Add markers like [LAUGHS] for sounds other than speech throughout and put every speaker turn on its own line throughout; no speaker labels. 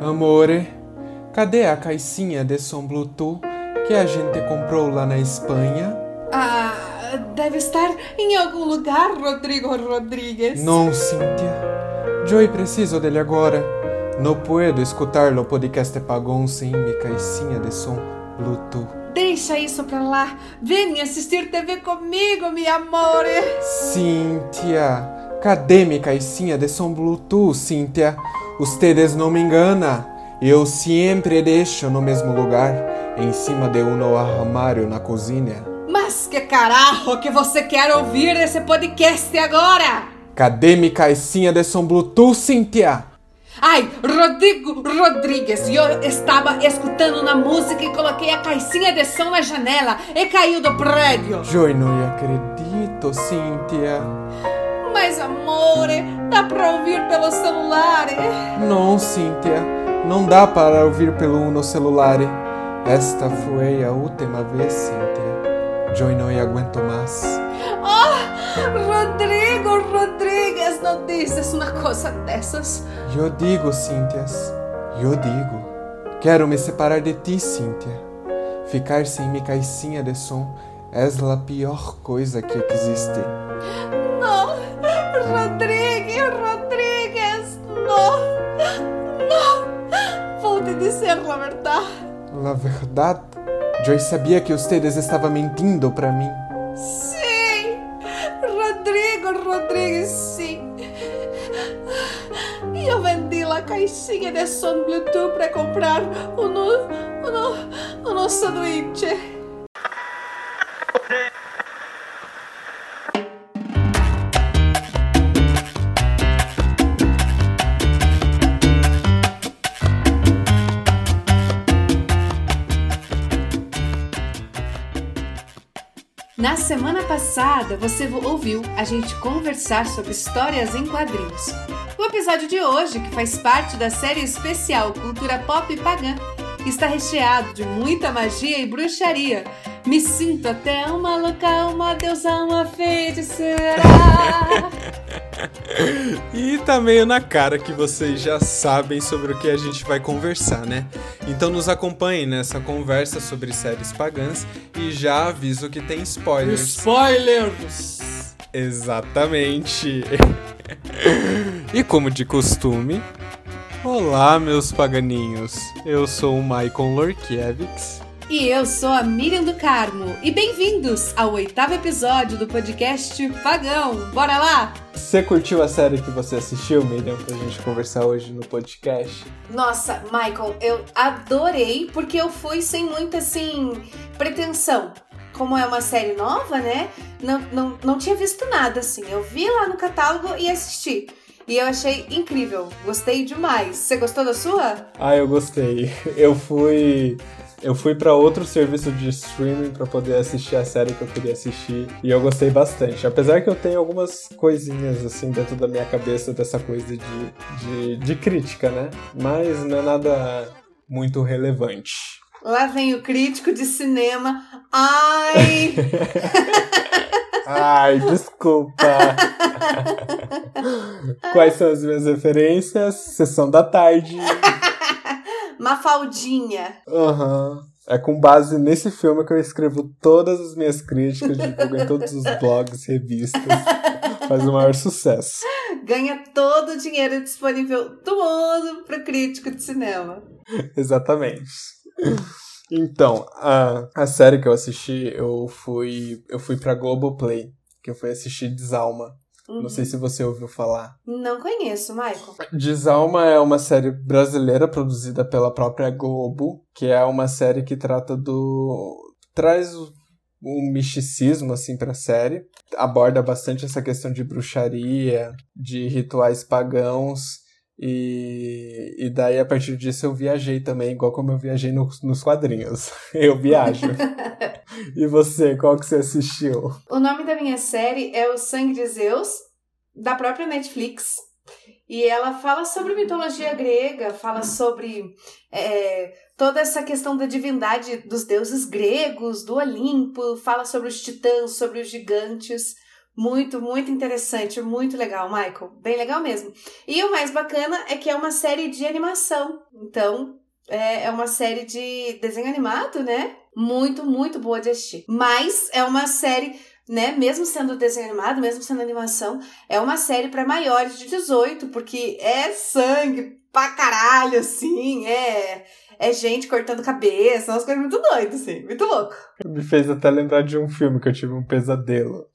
Amore, cadê a caixinha de som Bluetooth que a gente comprou lá na Espanha?
Ah, deve estar em algum lugar, Rodrigo Rodrigues.
Não, Cíntia. Joy preciso dele agora. Não puedo escutar o podcast pagão sem minha caixinha de som Bluetooth.
Deixa isso pra lá. Venha assistir TV comigo, meu amore.
Cíntia, cadê minha caixinha de som Bluetooth, Cíntia? Ustedes não me enganam. Eu sempre deixo no mesmo lugar, em cima de um armário na cozinha.
Mas que carajo que você quer ouvir esse podcast agora?
Cadê minha caixinha de som Bluetooth, Cíntia?
Ai, Rodrigo Rodrigues, eu estava escutando na música e coloquei a caixinha de som na janela e caiu do prédio.
Eu não acredito, Cíntia.
Mas, amore, dá pra ouvir pelo celular.
Não, Cíntia. Não dá para ouvir pelo celular. Esta foi a última vez, Cíntia. Eu não aguento mais.
Oh, Rodrigo Rodrigues, não dizes uma coisa dessas.
Eu digo, Cíntias. Eu digo. Quero me separar de ti, Cíntia. Ficar sem minha caixinha de som é a pior coisa que existe.
Não, Rodrigo Rodrigues, não, não. Vou te dizer a verdade.
La verdade? Eu sabia que ustedes estavam mentindo para mim.
Caixinha de som Bluetooth para comprar um, um, um, um sanduíche. Na semana passada, você ouviu a gente conversar sobre histórias em quadrinhos. O episódio de hoje, que faz parte da série especial Cultura Pop Pagã, está recheado de muita magia e bruxaria. Me sinto até uma louca, uma deusa, uma feiticeira. [LAUGHS]
E tá meio na cara que vocês já sabem sobre o que a gente vai conversar, né? Então nos acompanhem nessa conversa sobre séries pagãs e já aviso que tem spoilers.
Spoilers!
Exatamente. [LAUGHS] e como de costume, olá meus paganinhos. Eu sou o Michael Lorkiewicz.
E eu sou a Miriam do Carmo. E bem-vindos ao oitavo episódio do podcast Pagão. Bora lá?
Você curtiu a série que você assistiu, Miriam, pra gente conversar hoje no podcast?
Nossa, Michael, eu adorei porque eu fui sem muita, assim, pretensão. Como é uma série nova, né? Não, não, não tinha visto nada, assim. Eu vi lá no catálogo e assisti. E eu achei incrível. Gostei demais. Você gostou da sua?
Ah, eu gostei. [LAUGHS] Eu fui. Eu fui para outro serviço de streaming para poder assistir a série que eu queria assistir e eu gostei bastante. Apesar que eu tenho algumas coisinhas assim dentro da minha cabeça dessa coisa de, de, de crítica, né? Mas não é nada muito relevante.
Lá vem o crítico de cinema. Ai! [LAUGHS]
Ai, desculpa. Quais são as minhas referências? Sessão da tarde.
Mafaldinha.
Aham. Uhum. É com base nesse filme que eu escrevo todas as minhas críticas, divulgo em todos os blogs, revistas. Faz o maior sucesso.
Ganha todo o dinheiro disponível do mundo para crítico de cinema.
Exatamente. Então, a, a série que eu assisti, eu fui eu fui pra Globoplay, que eu fui assistir Desalma. Uhum. Não sei se você ouviu falar.
Não conheço, Michael.
Desalma é uma série brasileira produzida pela própria Globo, que é uma série que trata do. traz um misticismo assim para a série, aborda bastante essa questão de bruxaria, de rituais pagãos. E, e daí, a partir disso, eu viajei também, igual como eu viajei no, nos quadrinhos. [LAUGHS] Eu viajo. [LAUGHS] e você, qual que você assistiu?
O nome da minha série é O Sangue de Zeus, da própria Netflix. E ela fala sobre mitologia grega, fala sobre é, toda essa questão da divindade dos deuses gregos, do Olimpo, fala sobre os titãs, sobre os gigantes. Muito, muito interessante, muito legal, Michael. Bem legal mesmo. E o mais bacana é que é uma série de animação. Então, é, é uma série de desenho animado, né? Muito, muito boa de assistir. Mas é uma série, né? Mesmo sendo desenho animado, mesmo sendo animação, é uma série para maiores de 18, porque é sangue pra caralho, assim, é. É gente cortando cabeça, umas coisas muito doidas, assim, muito louco.
Me fez até lembrar de um filme que eu tive um pesadelo.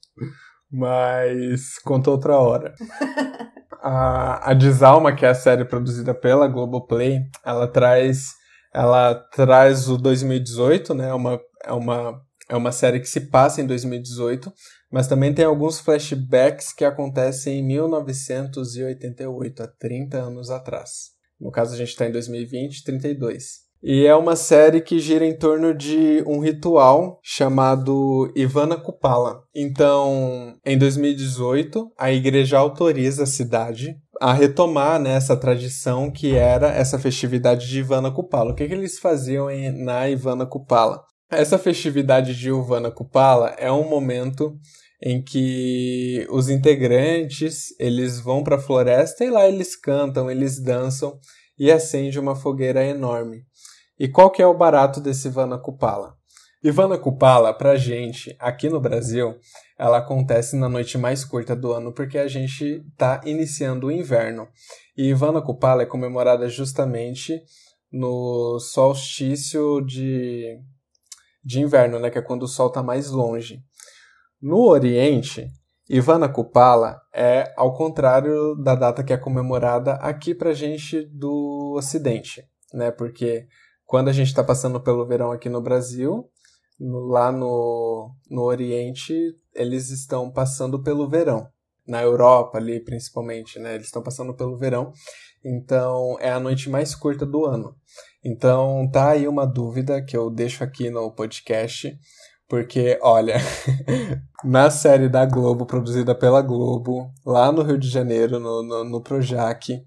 Mas conta outra hora. [LAUGHS] a, a Desalma, que é a série produzida pela Globoplay, ela traz ela traz o 2018, né? É uma, é uma, é uma série que se passa em 2018, mas também tem alguns flashbacks que acontecem em 1988, há 30 anos atrás. No caso, a gente está em 2020, 32. E é uma série que gira em torno de um ritual chamado Ivana Kupala. Então, em 2018, a igreja autoriza a cidade a retomar né, essa tradição que era essa festividade de Ivana Kupala. O que, que eles faziam em, na Ivana Kupala? Essa festividade de Ivana Kupala é um momento em que os integrantes eles vão para a floresta e lá eles cantam, eles dançam e acende uma fogueira enorme. E qual que é o barato desse Ivana Kupala? Ivana Kupala, pra gente, aqui no Brasil, ela acontece na noite mais curta do ano porque a gente está iniciando o inverno. E Ivana Kupala é comemorada justamente no solstício de, de inverno, né, que é quando o sol está mais longe. No Oriente, Ivana Kupala é ao contrário da data que é comemorada aqui pra gente do Ocidente, né? Porque quando a gente está passando pelo verão aqui no Brasil, lá no, no Oriente, eles estão passando pelo verão. Na Europa, ali principalmente, né? Eles estão passando pelo verão. Então, é a noite mais curta do ano. Então, tá aí uma dúvida que eu deixo aqui no podcast. Porque, olha, [LAUGHS] na série da Globo, produzida pela Globo, lá no Rio de Janeiro, no, no, no Projac,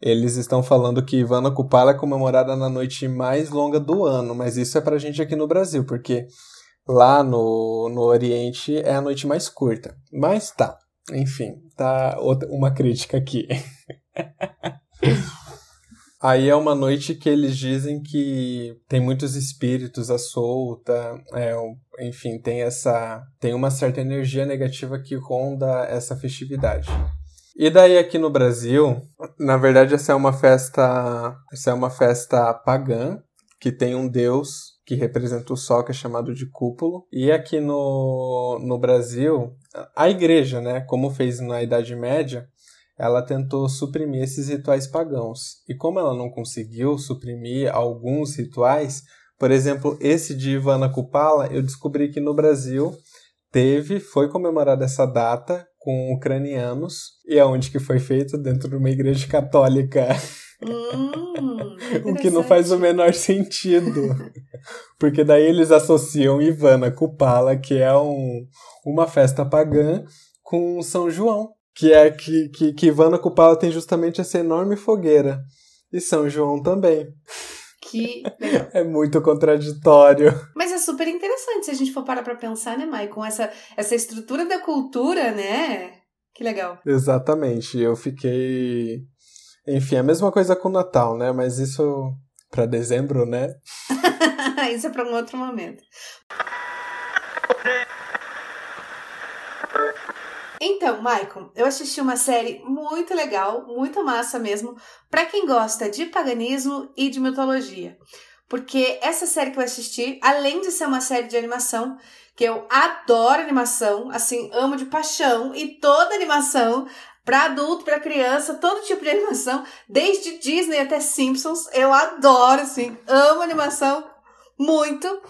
eles estão falando que Ivana Kupala é comemorada na noite mais longa do ano, mas isso é pra gente aqui no Brasil, porque lá no, no Oriente é a noite mais curta. Mas tá, enfim, tá outra, uma crítica aqui. [LAUGHS] Aí é uma noite que eles dizem que tem muitos espíritos à solta, é, enfim, tem essa tem uma certa energia negativa que ronda essa festividade. E daí aqui no Brasil, na verdade essa é uma festa, essa é uma festa pagã que tem um deus que representa o sol que é chamado de cúpulo. E aqui no, no Brasil, a igreja, né, como fez na Idade Média, ela tentou suprimir esses rituais pagãos. E como ela não conseguiu suprimir alguns rituais, por exemplo, esse de Ivana Kupala, eu descobri que no Brasil teve, foi comemorada essa data com ucranianos e aonde que foi feito dentro de uma igreja católica.
Hum, [LAUGHS]
o que não faz o menor sentido. Porque daí eles associam Ivana Kupala, que é um, uma festa pagã, com São João. Que é que, que, que Ivana Kupala tem justamente essa enorme fogueira. E São João também.
Que legal. [LAUGHS]
É muito contraditório.
Mas é super interessante se a gente for parar pra pensar, né, Mai? Com essa, essa estrutura da cultura, né? Que legal.
Exatamente. Eu fiquei. Enfim, a mesma coisa com o Natal, né? Mas isso para dezembro, né? [LAUGHS]
isso é para um outro momento. [LAUGHS] Então, Maicon, eu assisti uma série muito legal, muito massa mesmo, para quem gosta de paganismo e de mitologia. Porque essa série que eu assisti, além de ser uma série de animação, que eu adoro animação, assim, amo de paixão, e toda animação, para adulto, para criança, todo tipo de animação, desde Disney até Simpsons, eu adoro, assim, amo animação muito.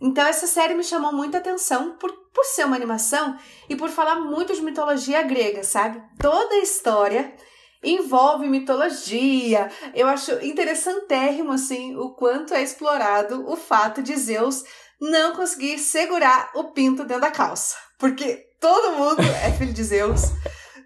Então essa série me chamou muita atenção por, por ser uma animação e por falar muito de mitologia grega, sabe? Toda a história envolve mitologia. Eu acho interessantérrimo assim o quanto é explorado o fato de Zeus não conseguir segurar o pinto dentro da calça, porque todo mundo é filho de Zeus.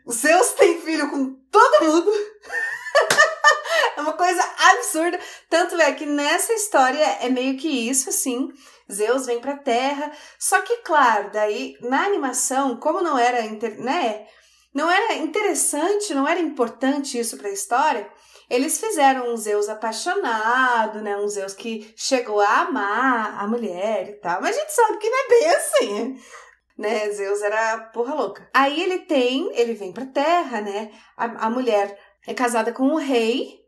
Zeus tem filho com todo mundo. [LAUGHS] é uma coisa absurda. Tanto é que nessa história é meio que isso, assim. Zeus vem pra Terra. Só que, claro, daí na animação, como não era, né, não era interessante, não era importante isso pra história, eles fizeram um Zeus apaixonado, né? Um Zeus que chegou a amar a mulher e tal. Mas a gente sabe que não é bem assim. Né? Zeus era porra louca. Aí ele tem, ele vem pra terra, né? A, a mulher é casada com um rei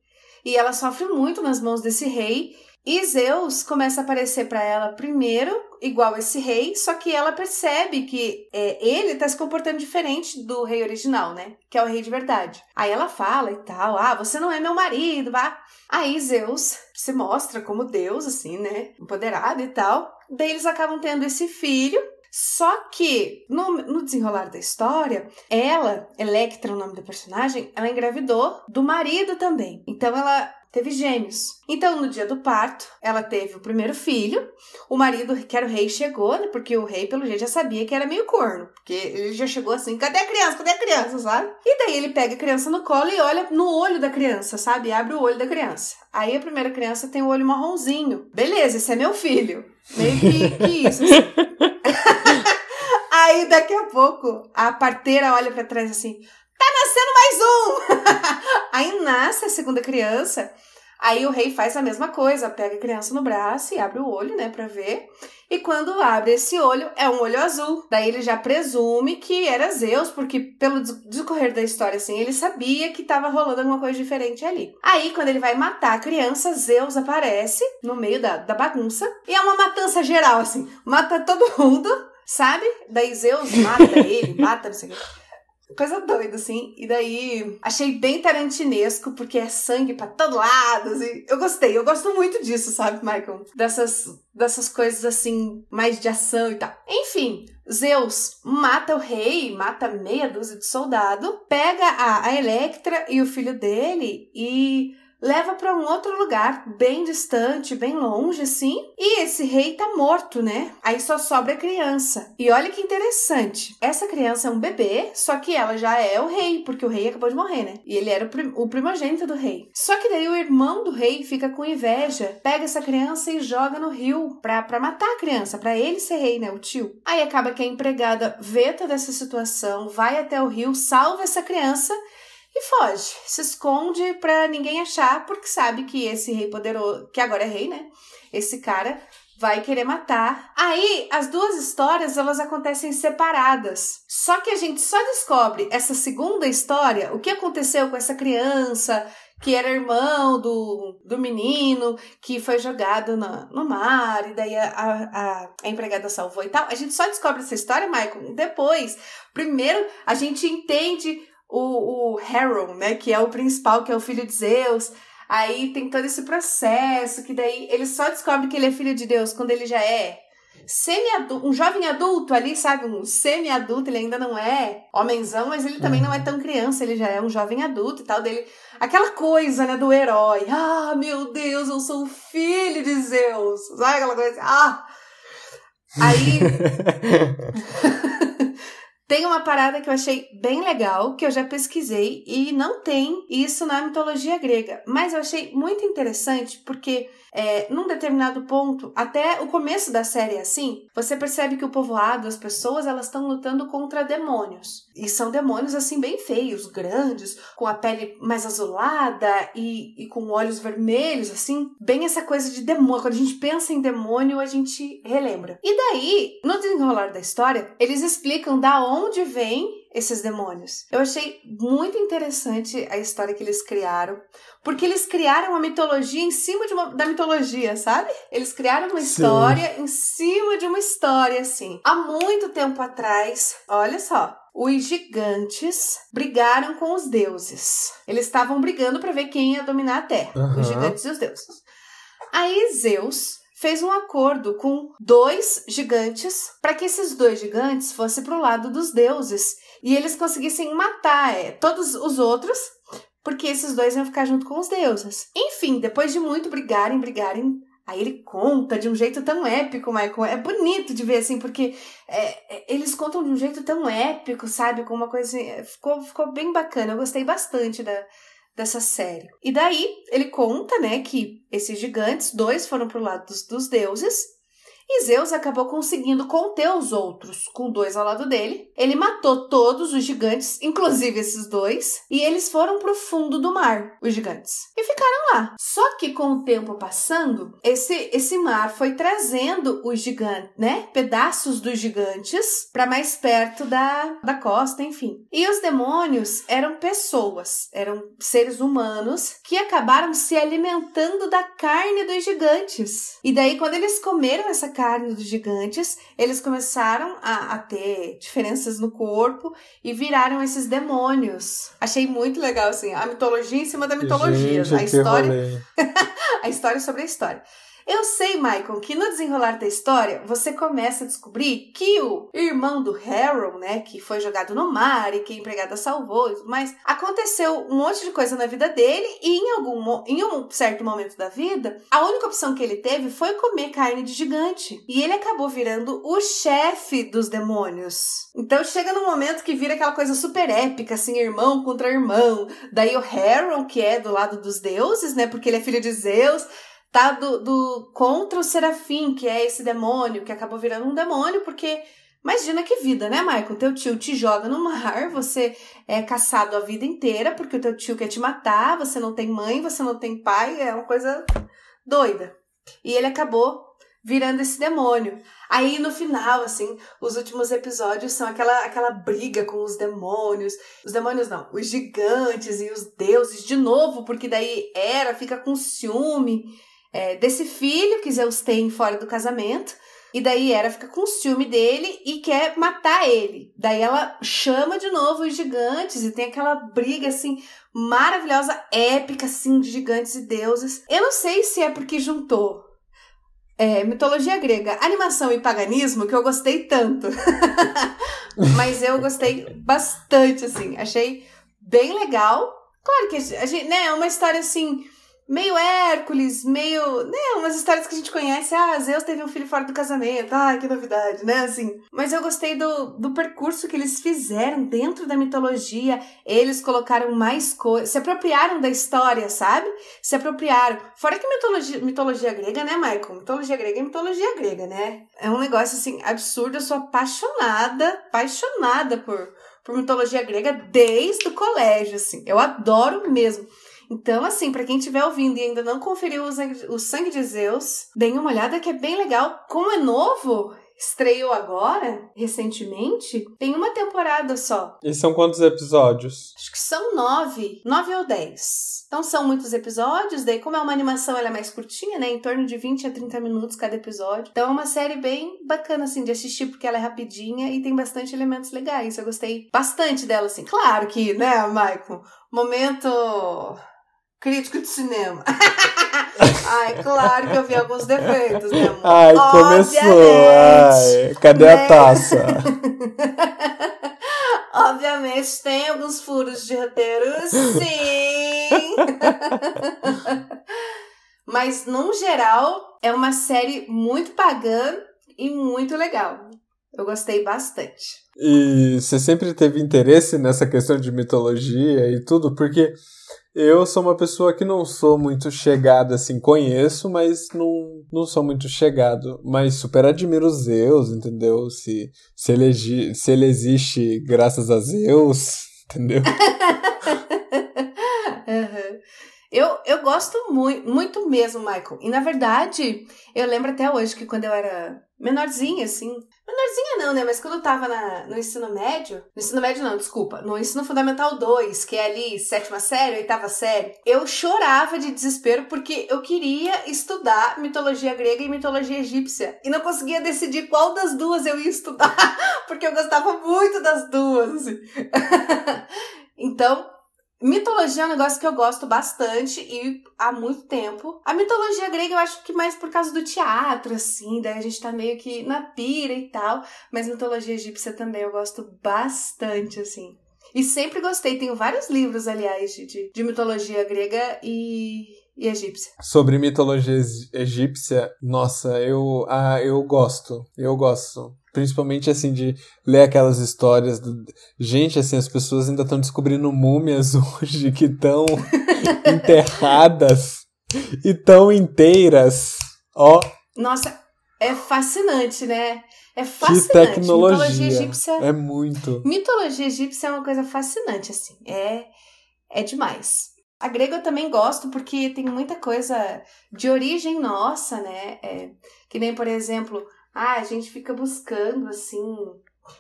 e ela sofre muito nas mãos desse rei. E Zeus começa a aparecer para ela primeiro, igual esse rei, só que ela percebe que é, ele tá se comportando diferente do rei original, né? Que é o rei de verdade. Aí ela fala e tal: Ah, você não é meu marido, vá. Aí Zeus se mostra como Deus, assim, né? Empoderado e tal. Daí eles acabam tendo esse filho. Só que, no, no, desenrolar da história, ela, Electra, o nome da personagem, ela engravidou do marido também. Então ela teve gêmeos. Então, no dia do parto, ela teve o primeiro filho. O marido, que era o rei, chegou, né? Porque o rei, pelo jeito, já sabia que era meio corno. Porque ele já chegou assim: cadê a criança? Cadê a criança? Sabe? E daí ele pega a criança no colo e olha no olho da criança, sabe? Abre o olho da criança. Aí a primeira criança tem o olho marronzinho. Beleza, esse é meu filho. Meio que, que isso, assim. [LAUGHS] Aí daqui a pouco a parteira olha para trás assim: tá nascendo mais um! [LAUGHS] Aí nasce a segunda criança. Aí o rei faz a mesma coisa, pega a criança no braço e abre o olho, né, pra ver. E quando abre esse olho, é um olho azul. Daí ele já presume que era Zeus, porque pelo decorrer da história, assim, ele sabia que tava rolando alguma coisa diferente ali. Aí, quando ele vai matar a criança, Zeus aparece no meio da, da bagunça. E é uma matança geral, assim. Mata todo mundo, sabe? Daí Zeus mata ele, mata, não sei o quê. Coisa doida, assim. E daí achei bem tarantinesco, porque é sangue pra todo lado. Assim. Eu gostei, eu gosto muito disso, sabe, Michael? Dessas, dessas coisas assim, mais de ação e tal. Enfim, Zeus mata o rei, mata meia dúzia de soldado, pega a, a Electra e o filho dele e leva para um outro lugar, bem distante, bem longe, assim. E esse rei tá morto, né? Aí só sobra a criança. E olha que interessante. Essa criança é um bebê, só que ela já é o rei, porque o rei acabou de morrer, né? E ele era o, prim o primogênito do rei. Só que daí o irmão do rei fica com inveja, pega essa criança e joga no rio pra, pra matar a criança, pra ele ser rei, né? O tio. Aí acaba que a empregada vê toda essa situação, vai até o rio, salva essa criança e foge, se esconde para ninguém achar, porque sabe que esse rei poderoso, que agora é rei, né? Esse cara vai querer matar. Aí as duas histórias elas acontecem separadas. Só que a gente só descobre essa segunda história, o que aconteceu com essa criança que era irmão do, do menino que foi jogado no, no mar e daí a, a, a empregada salvou e tal. A gente só descobre essa história, Michael, depois. Primeiro a gente entende o, o Harold, né, que é o principal, que é o filho de Zeus. Aí tem todo esse processo, que daí ele só descobre que ele é filho de Deus quando ele já é semi-adulto, um jovem adulto ali, sabe? Um semi-adulto, ele ainda não é homenzão, mas ele também não é tão criança, ele já é um jovem adulto e tal, dele. Aquela coisa, né, do herói. Ah, meu Deus, eu sou o filho de Zeus. Sabe aquela coisa? Ah! Aí. [LAUGHS] Tem uma parada que eu achei bem legal, que eu já pesquisei e não tem isso na mitologia grega, mas eu achei muito interessante porque é, num determinado ponto, até o começo da série é assim, você percebe que o povoado, as pessoas, elas estão lutando contra demônios. E são demônios assim bem feios, grandes, com a pele mais azulada e, e com olhos vermelhos, assim, bem essa coisa de demônio. Quando a gente pensa em demônio, a gente relembra. E daí, no desenrolar da história, eles explicam da onde vem esses demônios. Eu achei muito interessante a história que eles criaram, porque eles criaram uma mitologia em cima de uma, da mitologia, sabe? Eles criaram uma Sim. história em cima de uma história, assim. Há muito tempo atrás, olha só, os gigantes brigaram com os deuses. Eles estavam brigando para ver quem ia dominar a Terra, uhum. os gigantes e os deuses. Aí Zeus fez um acordo com dois gigantes para que esses dois gigantes fossem para o lado dos deuses e eles conseguissem matar é, todos os outros, porque esses dois iam ficar junto com os deuses. Enfim, depois de muito brigarem, brigarem, Aí ele conta de um jeito tão épico, Michael. É bonito de ver, assim, porque é, é, eles contam de um jeito tão épico, sabe? Com uma coisa assim. Ficou, ficou bem bacana. Eu gostei bastante da, dessa série. E daí ele conta, né, que esses gigantes, dois foram pro lado dos, dos deuses e Zeus acabou conseguindo conter os outros, com dois ao lado dele. Ele matou todos os gigantes, inclusive esses dois, e eles foram pro fundo do mar, os gigantes, e ficaram lá. Só que com o tempo passando, esse esse mar foi trazendo os gigantes, né, pedaços dos gigantes para mais perto da, da costa, enfim. E os demônios eram pessoas, eram seres humanos que acabaram se alimentando da carne dos gigantes. E daí quando eles comeram essa carne dos gigantes, eles começaram a, a, ter diferenças no corpo e viraram esses demônios. Achei muito legal, assim, a mitologia em cima da mitologia.
Gente,
a história. [LAUGHS] a história sobre a história. Eu sei, Michael, que no desenrolar da história você começa a descobrir que o irmão do Harold, né, que foi jogado no mar e que a empregada salvou e tudo mais, aconteceu um monte de coisa na vida dele e em algum em um certo momento da vida, a única opção que ele teve foi comer carne de gigante. E ele acabou virando o chefe dos demônios. Então chega num momento que vira aquela coisa super épica, assim, irmão contra irmão. Daí o Harold, que é do lado dos deuses, né, porque ele é filho de Zeus, tá do, do contra o Serafim, que é esse demônio, que acabou virando um demônio, porque imagina que vida, né, Michael? Teu tio te joga no mar, você é caçado a vida inteira, porque o teu tio quer te matar, você não tem mãe, você não tem pai, é uma coisa doida. E ele acabou virando esse demônio. Aí no final, assim, os últimos episódios são aquela aquela briga com os demônios. Os demônios não, os gigantes e os deuses de novo, porque daí Hera fica com ciúme é, desse filho que Zeus tem fora do casamento. E daí Hera fica com ciúme dele e quer matar ele. Daí ela chama de novo os gigantes e tem aquela briga assim maravilhosa, épica assim de gigantes e deuses. Eu não sei se é porque juntou é, mitologia grega, animação e paganismo que eu gostei tanto. [LAUGHS] Mas eu gostei bastante assim, achei bem legal. Claro que a gente, né, é uma história assim meio Hércules, meio. né, umas histórias que a gente conhece. Ah, Zeus teve um filho fora do casamento. Ai, que novidade, né? Assim. Mas eu gostei do, do percurso que eles fizeram dentro da mitologia. Eles colocaram mais coisas. Se apropriaram da história, sabe? Se apropriaram. Fora que mitologia, mitologia grega, né, Michael? Mitologia grega é mitologia grega, né? É um negócio assim absurdo. Eu sou apaixonada, apaixonada por, por mitologia grega desde o colégio, assim. Eu adoro mesmo. Então, assim, para quem estiver ouvindo e ainda não conferiu o Sangue de Zeus, deem uma olhada que é bem legal. Como é novo, estreou agora, recentemente, tem uma temporada só.
E são quantos episódios?
Acho que são nove. Nove ou dez. Então são muitos episódios, daí como é uma animação, ela é mais curtinha, né? Em torno de 20 a 30 minutos cada episódio. Então é uma série bem bacana, assim, de assistir, porque ela é rapidinha e tem bastante elementos legais. Eu gostei bastante dela, assim. Claro que, né, Michael? Momento crítico de cinema. [LAUGHS] Ai, claro que eu vi alguns defeitos, né, amor?
Ai, começou. Ai, cadê né? a taça? [LAUGHS]
Obviamente tem alguns furos de roteiro, sim. [LAUGHS] Mas, no geral, é uma série muito pagã e muito legal. Eu gostei bastante.
E você sempre teve interesse nessa questão de mitologia e tudo? Porque eu sou uma pessoa que não sou muito chegado, assim, conheço, mas não, não sou muito chegado. Mas super admiro Zeus, entendeu? Se, se, ele, se ele existe graças a Zeus, [LAUGHS] entendeu? [LAUGHS]
uhum. Eu, eu gosto muito, muito mesmo, Michael. E na verdade, eu lembro até hoje que quando eu era menorzinha, assim. Menorzinha não, né? Mas quando eu tava na, no ensino médio. No ensino médio não, desculpa. No ensino fundamental 2, que é ali sétima série, oitava série. Eu chorava de desespero porque eu queria estudar mitologia grega e mitologia egípcia. E não conseguia decidir qual das duas eu ia estudar. [LAUGHS] porque eu gostava muito das duas, [LAUGHS] então, Mitologia é um negócio que eu gosto bastante e há muito tempo. A mitologia grega eu acho que mais por causa do teatro, assim, daí a gente tá meio que na pira e tal. Mas mitologia egípcia também eu gosto bastante, assim. E sempre gostei, tenho vários livros, aliás, de, de mitologia grega e, e egípcia.
Sobre mitologia egípcia, nossa, eu, ah, eu gosto, eu gosto. Principalmente assim, de ler aquelas histórias. Do... Gente, assim, as pessoas ainda estão descobrindo múmias [LAUGHS] hoje que estão enterradas e tão inteiras. Ó.
Nossa, é fascinante, né? É fascinante.
Que tecnologia. Mitologia egípcia. É muito.
Mitologia egípcia é uma coisa fascinante, assim. É, é demais. A grega eu também gosto porque tem muita coisa de origem nossa, né? É, que nem, por exemplo, ah, a gente fica buscando, assim.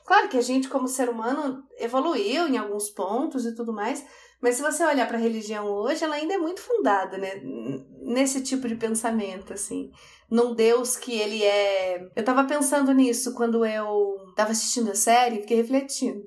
Claro que a gente, como ser humano, evoluiu em alguns pontos e tudo mais, mas se você olhar para a religião hoje, ela ainda é muito fundada, né? Nesse tipo de pensamento, assim. Num Deus que ele é. Eu tava pensando nisso quando eu tava assistindo a série, fiquei refletindo.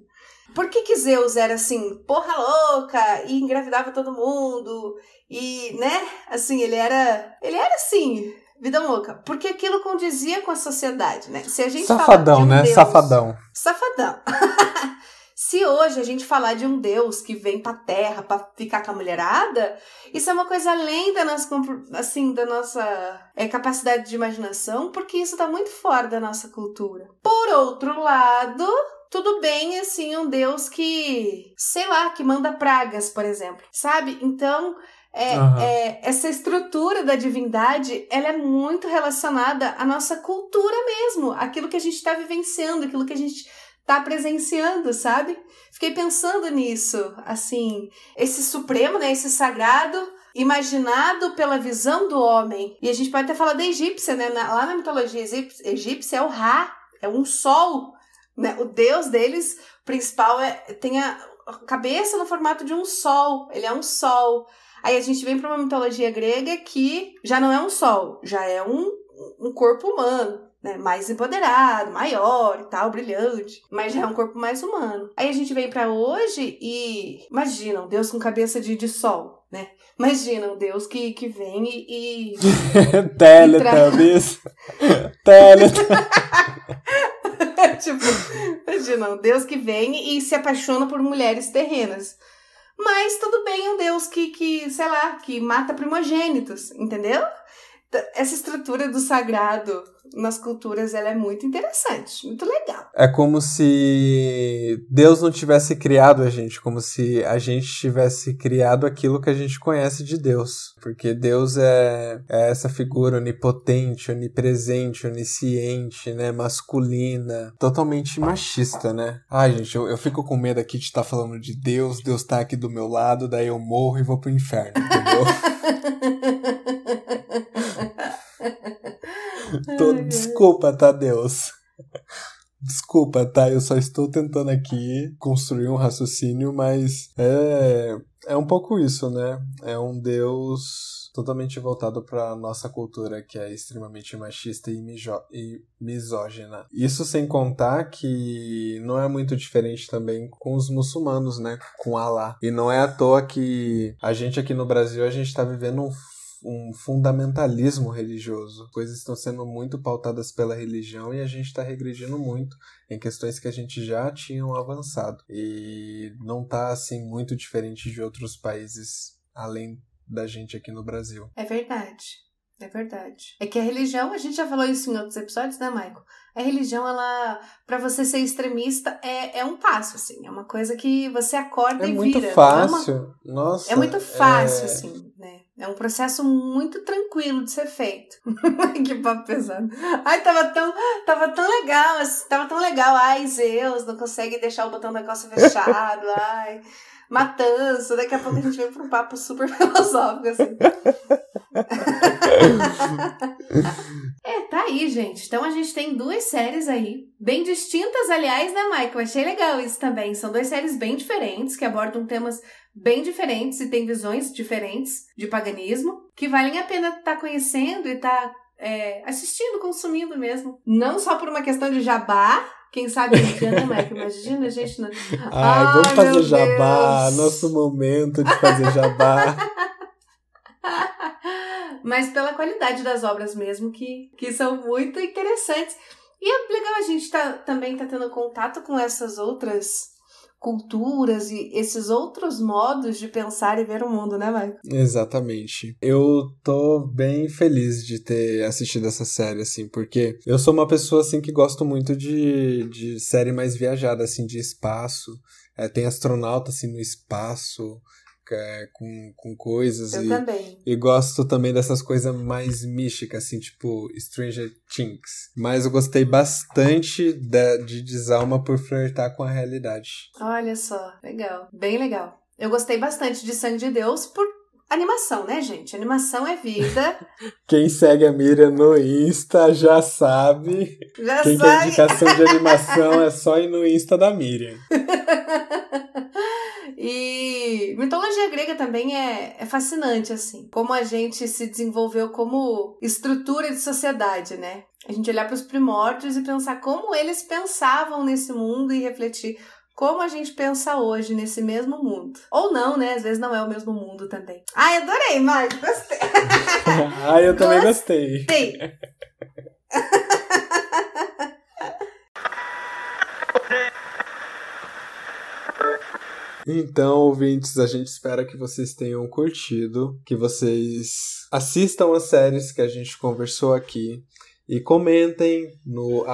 Por que, que Zeus era assim, porra louca, e engravidava todo mundo, e, né? Assim, ele era. Ele era assim, Vida louca. Porque aquilo condizia com a sociedade, né? Se a gente
Safadão,
um
né?
Deus,
Safadão.
Safadão. [LAUGHS] Se hoje a gente falar de um Deus que vem pra terra para ficar com a mulherada, isso é uma coisa além da nossa, assim, da nossa é, capacidade de imaginação, porque isso tá muito fora da nossa cultura. Por outro lado, tudo bem, assim, um Deus que, sei lá, que manda pragas, por exemplo, sabe? Então, é, uhum. é, essa estrutura da divindade, ela é muito relacionada à nossa cultura mesmo, aquilo que a gente está vivenciando, aquilo que a gente está presenciando, sabe? Fiquei pensando nisso, assim, esse supremo, né, esse sagrado, imaginado pela visão do homem. E a gente pode até falar da egípcia, né? Lá na mitologia egípcia é o Ra, é um sol, né? O deus deles principal é tem a cabeça no formato de um sol, ele é um sol. Aí a gente vem para uma mitologia grega que já não é um sol, já é um, um corpo humano. Né, mais empoderado, maior e tal, brilhante, mas já é um corpo mais humano. Aí a gente vem para hoje e imagina um Deus com cabeça de, de sol, né? Imagina um Deus que, que vem e. e [LAUGHS]
Teletubbies! [LAUGHS] Teletubbies! [LAUGHS]
tipo, imagina um Deus que vem e se apaixona por mulheres terrenas. Mas tudo bem um Deus que, que, sei lá, que mata primogênitos, entendeu? Essa estrutura do sagrado nas culturas ela é muito interessante, muito legal.
É como se Deus não tivesse criado a gente, como se a gente tivesse criado aquilo que a gente conhece de Deus. Porque Deus é, é essa figura onipotente, onipresente, onisciente, né? Masculina, totalmente machista, né? Ai, gente, eu, eu fico com medo aqui de estar tá falando de Deus, Deus tá aqui do meu lado, daí eu morro e vou pro inferno, entendeu? [LAUGHS] [LAUGHS] Tô, desculpa, tá, Deus? Desculpa, tá? Eu só estou tentando aqui construir um raciocínio, mas é, é um pouco isso, né? É um Deus totalmente voltado para nossa cultura, que é extremamente machista e, e misógina. Isso sem contar que não é muito diferente também com os muçulmanos, né? Com Allah. E não é à toa que a gente aqui no Brasil, a gente está vivendo um um fundamentalismo religioso. Coisas estão sendo muito pautadas pela religião e a gente está regredindo muito em questões que a gente já tinha avançado. E não está assim muito diferente de outros países além da gente aqui no Brasil.
É verdade. É verdade. É que a religião, a gente já falou isso em outros episódios, né, Michael? A religião, ela, para você ser extremista, é, é um passo, assim. É uma coisa que você acorda
é
e
muito
vira.
Fácil.
É uma...
Nossa.
É muito fácil, é... assim? É um processo muito tranquilo de ser feito. [LAUGHS] que papo pesado. Ai, tava tão, tava tão legal, tava tão legal. Ai, Zeus, não consegue deixar o botão da calça fechado. [LAUGHS] Ai matança. Daqui a pouco a gente vem para um papo super [LAUGHS] filosófico, assim. É, tá aí, gente. Então a gente tem duas séries aí, bem distintas, aliás, né, Michael? Achei legal isso também. São duas séries bem diferentes, que abordam temas bem diferentes e têm visões diferentes de paganismo, que valem a pena estar tá conhecendo e estar tá, é, assistindo, consumindo mesmo. Não só por uma questão de jabá, quem sabe um dia, né, Mike? Imagina a gente. Não...
Ai, Ai vamos fazer jabá, Deus. nosso momento de fazer jabá. [LAUGHS]
Mas pela qualidade das obras mesmo, que, que são muito interessantes. E é legal a gente tá, também tá tendo contato com essas outras culturas e esses outros modos de pensar e ver o mundo, né, Michael?
Exatamente. Eu tô bem feliz de ter assistido essa série, assim, porque eu sou uma pessoa, assim, que gosto muito de, de série mais viajada, assim, de espaço. É, tem astronauta, assim, no espaço é, com, com coisas.
Eu
e,
também.
E gosto também dessas coisas mais místicas, assim, tipo Stranger Things. Mas eu gostei bastante de, de Desalma por flertar com a realidade.
Olha só, legal. Bem legal. Eu gostei bastante de Sangue de Deus por animação, né, gente? Animação é vida. [LAUGHS]
Quem segue a Miriam no Insta já sabe.
Já
Quem
sabe.
quer indicação de animação é só ir no Insta da Miriam. [LAUGHS]
E mitologia grega também é, é fascinante, assim. Como a gente se desenvolveu como estrutura de sociedade, né? A gente olhar para os primórdios e pensar como eles pensavam nesse mundo e refletir como a gente pensa hoje nesse mesmo mundo. Ou não, né? Às vezes não é o mesmo mundo também. Ai, adorei, Mari. Gostei. [LAUGHS]
ah, eu também gostei.
Gostei. [LAUGHS]
Então, ouvintes, a gente espera que vocês tenham curtido, que vocês assistam as séries que a gente conversou aqui e comentem no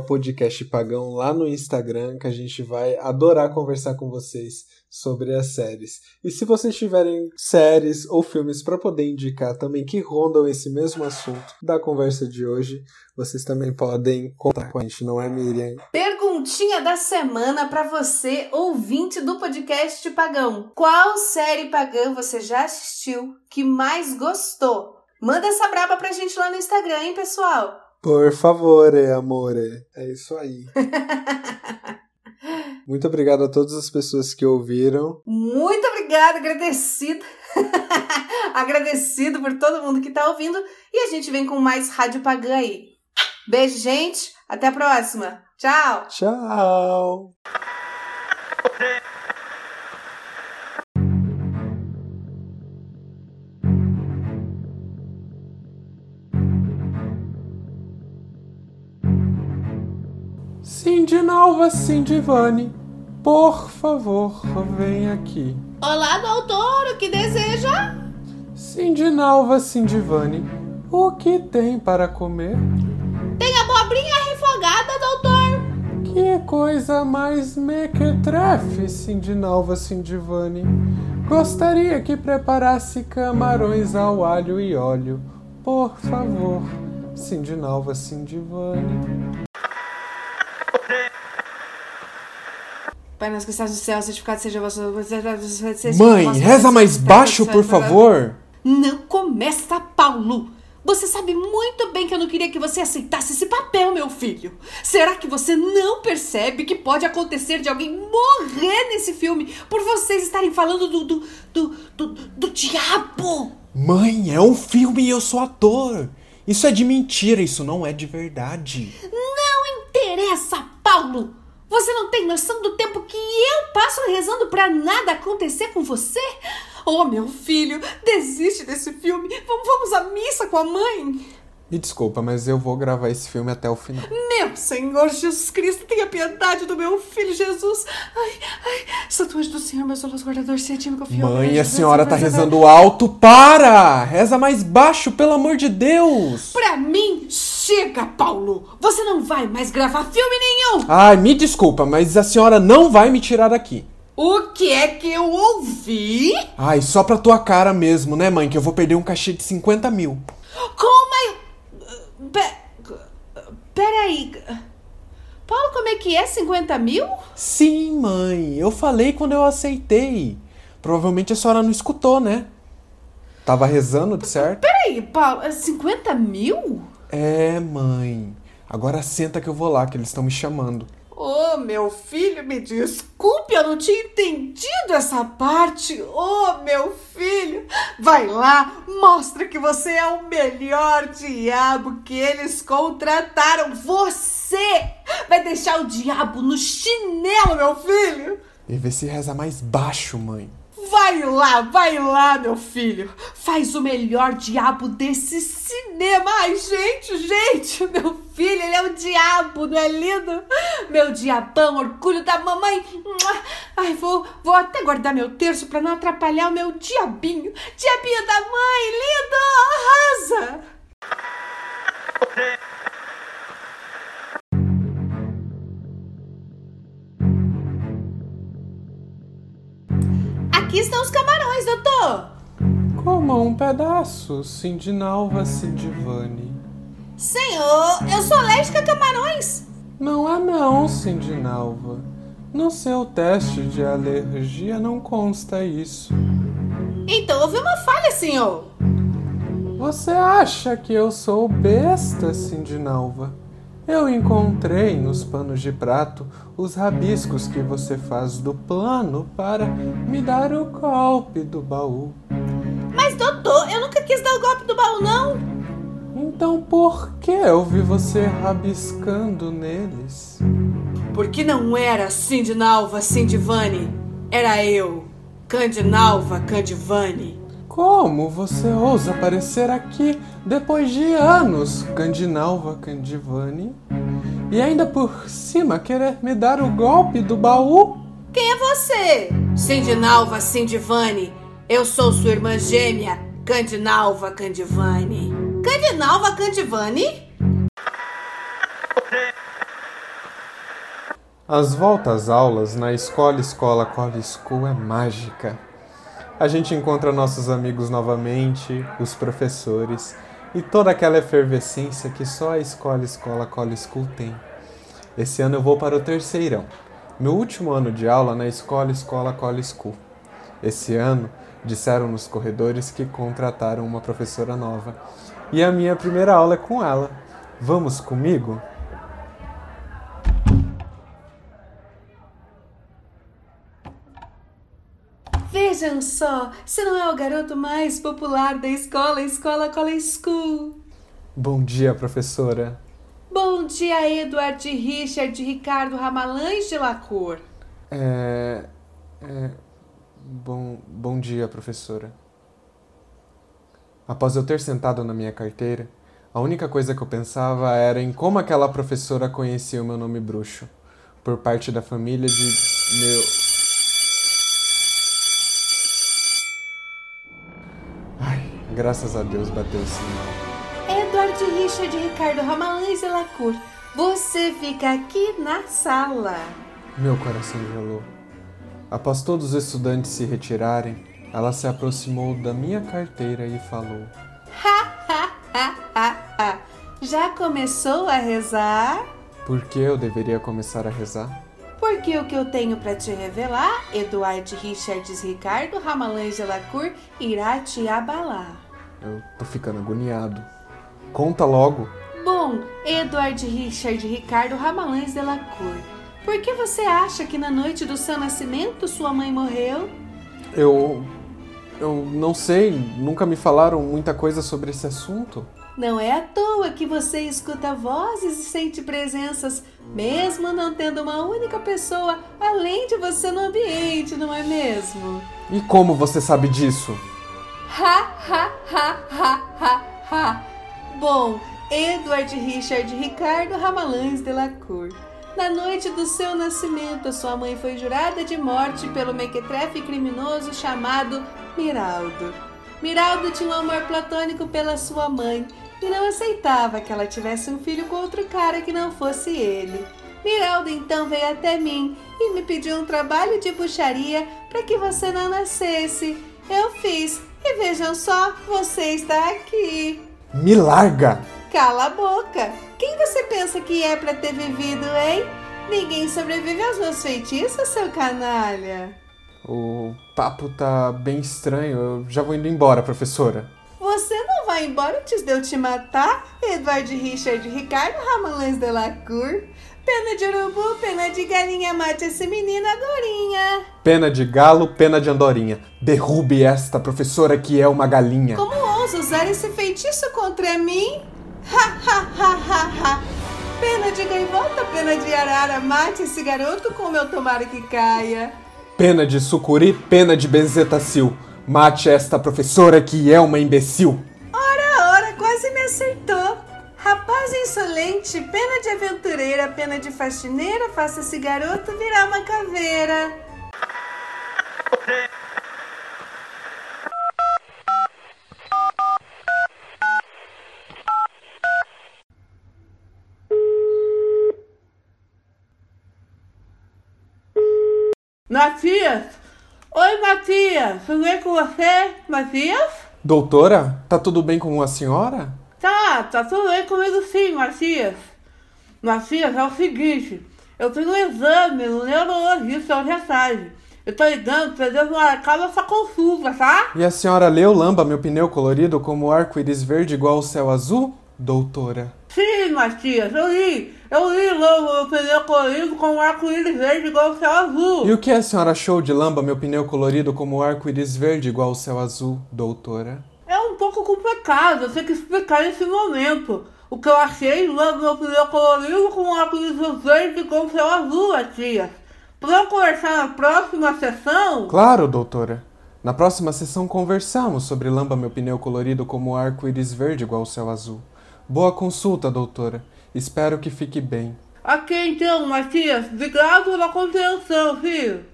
podcastpagão lá no Instagram, que a gente vai adorar conversar com vocês sobre as séries. E se vocês tiverem séries ou filmes para poder indicar também que rondam esse mesmo assunto da conversa de hoje, vocês também podem contar com a gente, não é, Miriam?
Perguntinha da semana para você, ouvinte do podcast Pagão. Qual série pagã você já assistiu que mais gostou? Manda essa braba pra gente lá no Instagram, hein, pessoal?
Por favor, amore. É isso aí. [LAUGHS] Muito obrigado a todas as pessoas que ouviram.
Muito obrigada, agradecida. [LAUGHS] Agradecido por todo mundo que tá ouvindo. E a gente vem com mais Rádio Pagã aí. Beijo, gente. Até a próxima. Tchau.
Tchau. Sindinalva Sindivani, por favor, vem aqui.
Olá, doutor. O que deseja?
Sindinalva Sindivani, o que tem para comer?
Tem abobrinha refogada, doutor.
Que coisa mais mequetrefe, Sindinalva Sindivani. Gostaria que preparasse camarões ao alho e óleo. Por favor, Sindinalva Sindivani.
Pai nosso que estás no céu, certificado seja o vosso...
Mãe, reza mais baixo, por favor.
Não começa, Paulo. Você sabe muito bem que eu não queria que você aceitasse esse papel, meu filho. Será que você não percebe que pode acontecer de alguém morrer nesse filme por vocês estarem falando do, do, do, do, do diabo?
Mãe, é um filme e eu sou ator. Isso é de mentira, isso não é de verdade.
Não interessa, Paulo. Você não tem noção do tempo que eu passo rezando para nada acontecer com você? Oh, meu filho, desiste desse filme. Vamos, à missa com a mãe.
Me desculpa, mas eu vou gravar esse filme até o final.
Meu Senhor Jesus Cristo, tenha piedade do meu filho Jesus. Ai, ai, Santo anjo do Senhor, meu Deus guardador, se time confiou.
Mãe, a senhora tá rezando alto. Para! Reza mais baixo, pelo amor de Deus.
Pra mim, chega, Paulo. Você não vai mais gravar filme nenhum.
Ai, me desculpa, mas a senhora não vai me tirar daqui.
O que é que eu ouvi?
Ai, só pra tua cara mesmo, né, mãe? Que eu vou perder um cachê de 50 mil.
Como. Pe... Peraí... Paulo, como é que é? 50 mil?
Sim, mãe. Eu falei quando eu aceitei. Provavelmente a senhora não escutou, né? Tava rezando, de certo?
Peraí, Paulo, é 50 mil?
É, mãe. Agora senta que eu vou lá, que eles estão me chamando.
Oh, meu filho, me desculpe, eu não tinha entendido essa parte. Oh, meu filho, vai lá, mostra que você é o melhor diabo que eles contrataram. Você vai deixar o diabo no chinelo, meu filho.
E vê se reza mais baixo, mãe.
Vai lá, vai lá, meu filho. Faz o melhor diabo desse cinema. Ai, gente, gente, [LAUGHS] meu filho, ele é o diabo, não é lindo? Meu diabão, orgulho da mamãe. Ai, vou, vou até guardar meu terço para não atrapalhar o meu diabinho. Diabinho da mãe, lindo, arrasa. Aqui estão os camarões, doutor.
Coma um pedaço, Sindinalva Sindivani.
Senhor, eu sou alérgica a camarões.
Não é não, Sindinalva. No seu teste de alergia não consta isso.
Então houve uma falha, senhor.
Você acha que eu sou besta, Sindinalva? Eu encontrei nos panos de prato os rabiscos que você faz do plano para me dar o golpe do baú.
Mas, doutor, eu nunca quis dar o golpe do baú, não.
Então por que eu vi você rabiscando neles?
Porque não era Sindinalva Sindivani, era eu, Candinalva Candivani.
Como você ousa aparecer aqui depois de anos, Candinalva Candivani? E ainda por cima querer me dar o golpe do baú?
Quem é você? Cindinalva Cindivani. Eu sou sua irmã gêmea, Candinalva Candivani. Candinalva Candivani?
As voltas às aulas na escola Escola College School é mágica a gente encontra nossos amigos novamente, os professores e toda aquela efervescência que só a escola Escola College School tem. Esse ano eu vou para o terceirão, meu último ano de aula na escola Escola College School. Esse ano, disseram nos corredores que contrataram uma professora nova e a minha primeira aula é com ela. Vamos comigo?
Vejam só, se não é o garoto mais popular da escola, Escola College School.
Bom dia, professora.
Bom dia, Edward Richard Ricardo Ramalães de Lacour.
É, é. Bom, bom dia, professora. Após eu ter sentado na minha carteira, a única coisa que eu pensava era em como aquela professora conhecia o meu nome bruxo, por parte da família de meu. Graças a Deus bateu o sinal.
Edward Richard Ricardo Ramalães e Lacour, você fica aqui na sala.
Meu coração gelou. Após todos os estudantes se retirarem, ela se aproximou da minha carteira e falou:
Ha, ha, ha, ha, ha. Já começou a rezar?
Por que eu deveria começar a rezar?
Porque o que eu tenho para te revelar, Eduardo Richards Ricardo Ramalães de Lacour, irá te abalar.
Eu tô ficando agoniado. Conta logo.
Bom, Eduardo Richard Ricardo Ramalães de Lacour, por que você acha que na noite do seu nascimento sua mãe morreu?
Eu. Eu não sei, nunca me falaram muita coisa sobre esse assunto.
Não é à toa que você escuta vozes e sente presenças, mesmo não tendo uma única pessoa além de você no ambiente, não é mesmo?
E como você sabe disso?
Ha, ha, ha, ha, ha, ha. Bom, Edward Richard Ricardo Ramalães de Lacour. Na noite do seu nascimento, sua mãe foi jurada de morte pelo mequetrefe criminoso chamado Miraldo. Miraldo tinha um amor platônico pela sua mãe e não aceitava que ela tivesse um filho com outro cara que não fosse ele. Miraldo então veio até mim e me pediu um trabalho de bucharia para que você não nascesse. Eu fiz e vejam só, você está aqui.
Me larga!
Cala a boca! Quem você pensa que é para ter vivido, hein? Ninguém sobrevive aos meus feitiços, seu canalha.
O papo tá bem estranho. Eu já vou indo embora, professora.
Você não vai embora antes de eu te matar, Edward Richard Ricardo Ramalães de Lacour? Pena de urubu, pena de galinha, mate esse menino agorinha.
Pena de galo, pena de andorinha. Derrube esta professora que é uma galinha.
Como ousa usar esse feitiço contra mim? Ha, ha, ha, ha, ha. Pena de gaivota, pena de arara, mate esse garoto com meu tomara que caia.
Pena de sucuri, pena de benzetacil. Mate esta professora que é uma imbecil.
Insolente, pena de aventureira, pena de faxineira, faça esse garoto virar uma caveira. Matias! Oi, Matias! Tudo bem com você, Matias?
Doutora, tá tudo bem com a senhora?
Tá, tá tudo bem comigo sim, Matias. Matias, é o seguinte, eu tenho um exame no neurologista hoje à tarde. Eu tô ligando pra Deus marcar essa consulta, tá?
E a senhora leu Lamba, meu pneu colorido, como arco-íris verde igual ao céu azul, doutora?
Sim, Matias, eu li. Eu li Lamba, meu pneu colorido, como arco-íris verde igual ao céu azul.
E o que a senhora achou de Lamba, meu pneu colorido, como arco-íris verde igual ao céu azul, doutora?
É um pouco complicado, eu tenho que explicar nesse momento. O que eu achei, Lamba, meu pneu colorido, com arco-íris verde igual ao céu azul, Matias. Podemos conversar na próxima sessão?
Claro, doutora. Na próxima sessão conversamos sobre Lamba, meu pneu colorido, como arco-íris verde igual ao céu azul. Boa consulta, doutora. Espero que fique bem.
Ok, então, Matias. Obrigado pela compreensão, filho.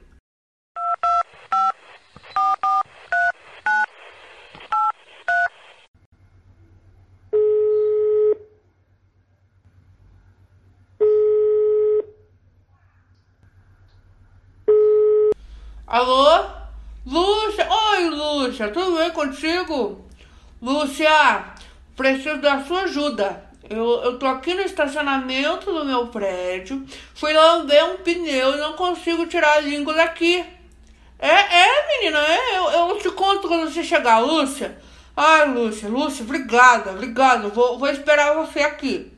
Alô? Lúcia? Oi, Lúcia. Tudo bem contigo? Lúcia, preciso da sua ajuda. Eu, eu tô aqui no estacionamento do meu prédio, fui lamber um pneu e não consigo tirar a língua daqui. É, é, menina, é, eu, eu te conto quando você chegar, Lúcia. Ai, Lúcia, Lúcia, obrigada, obrigada. Vou, vou esperar você aqui.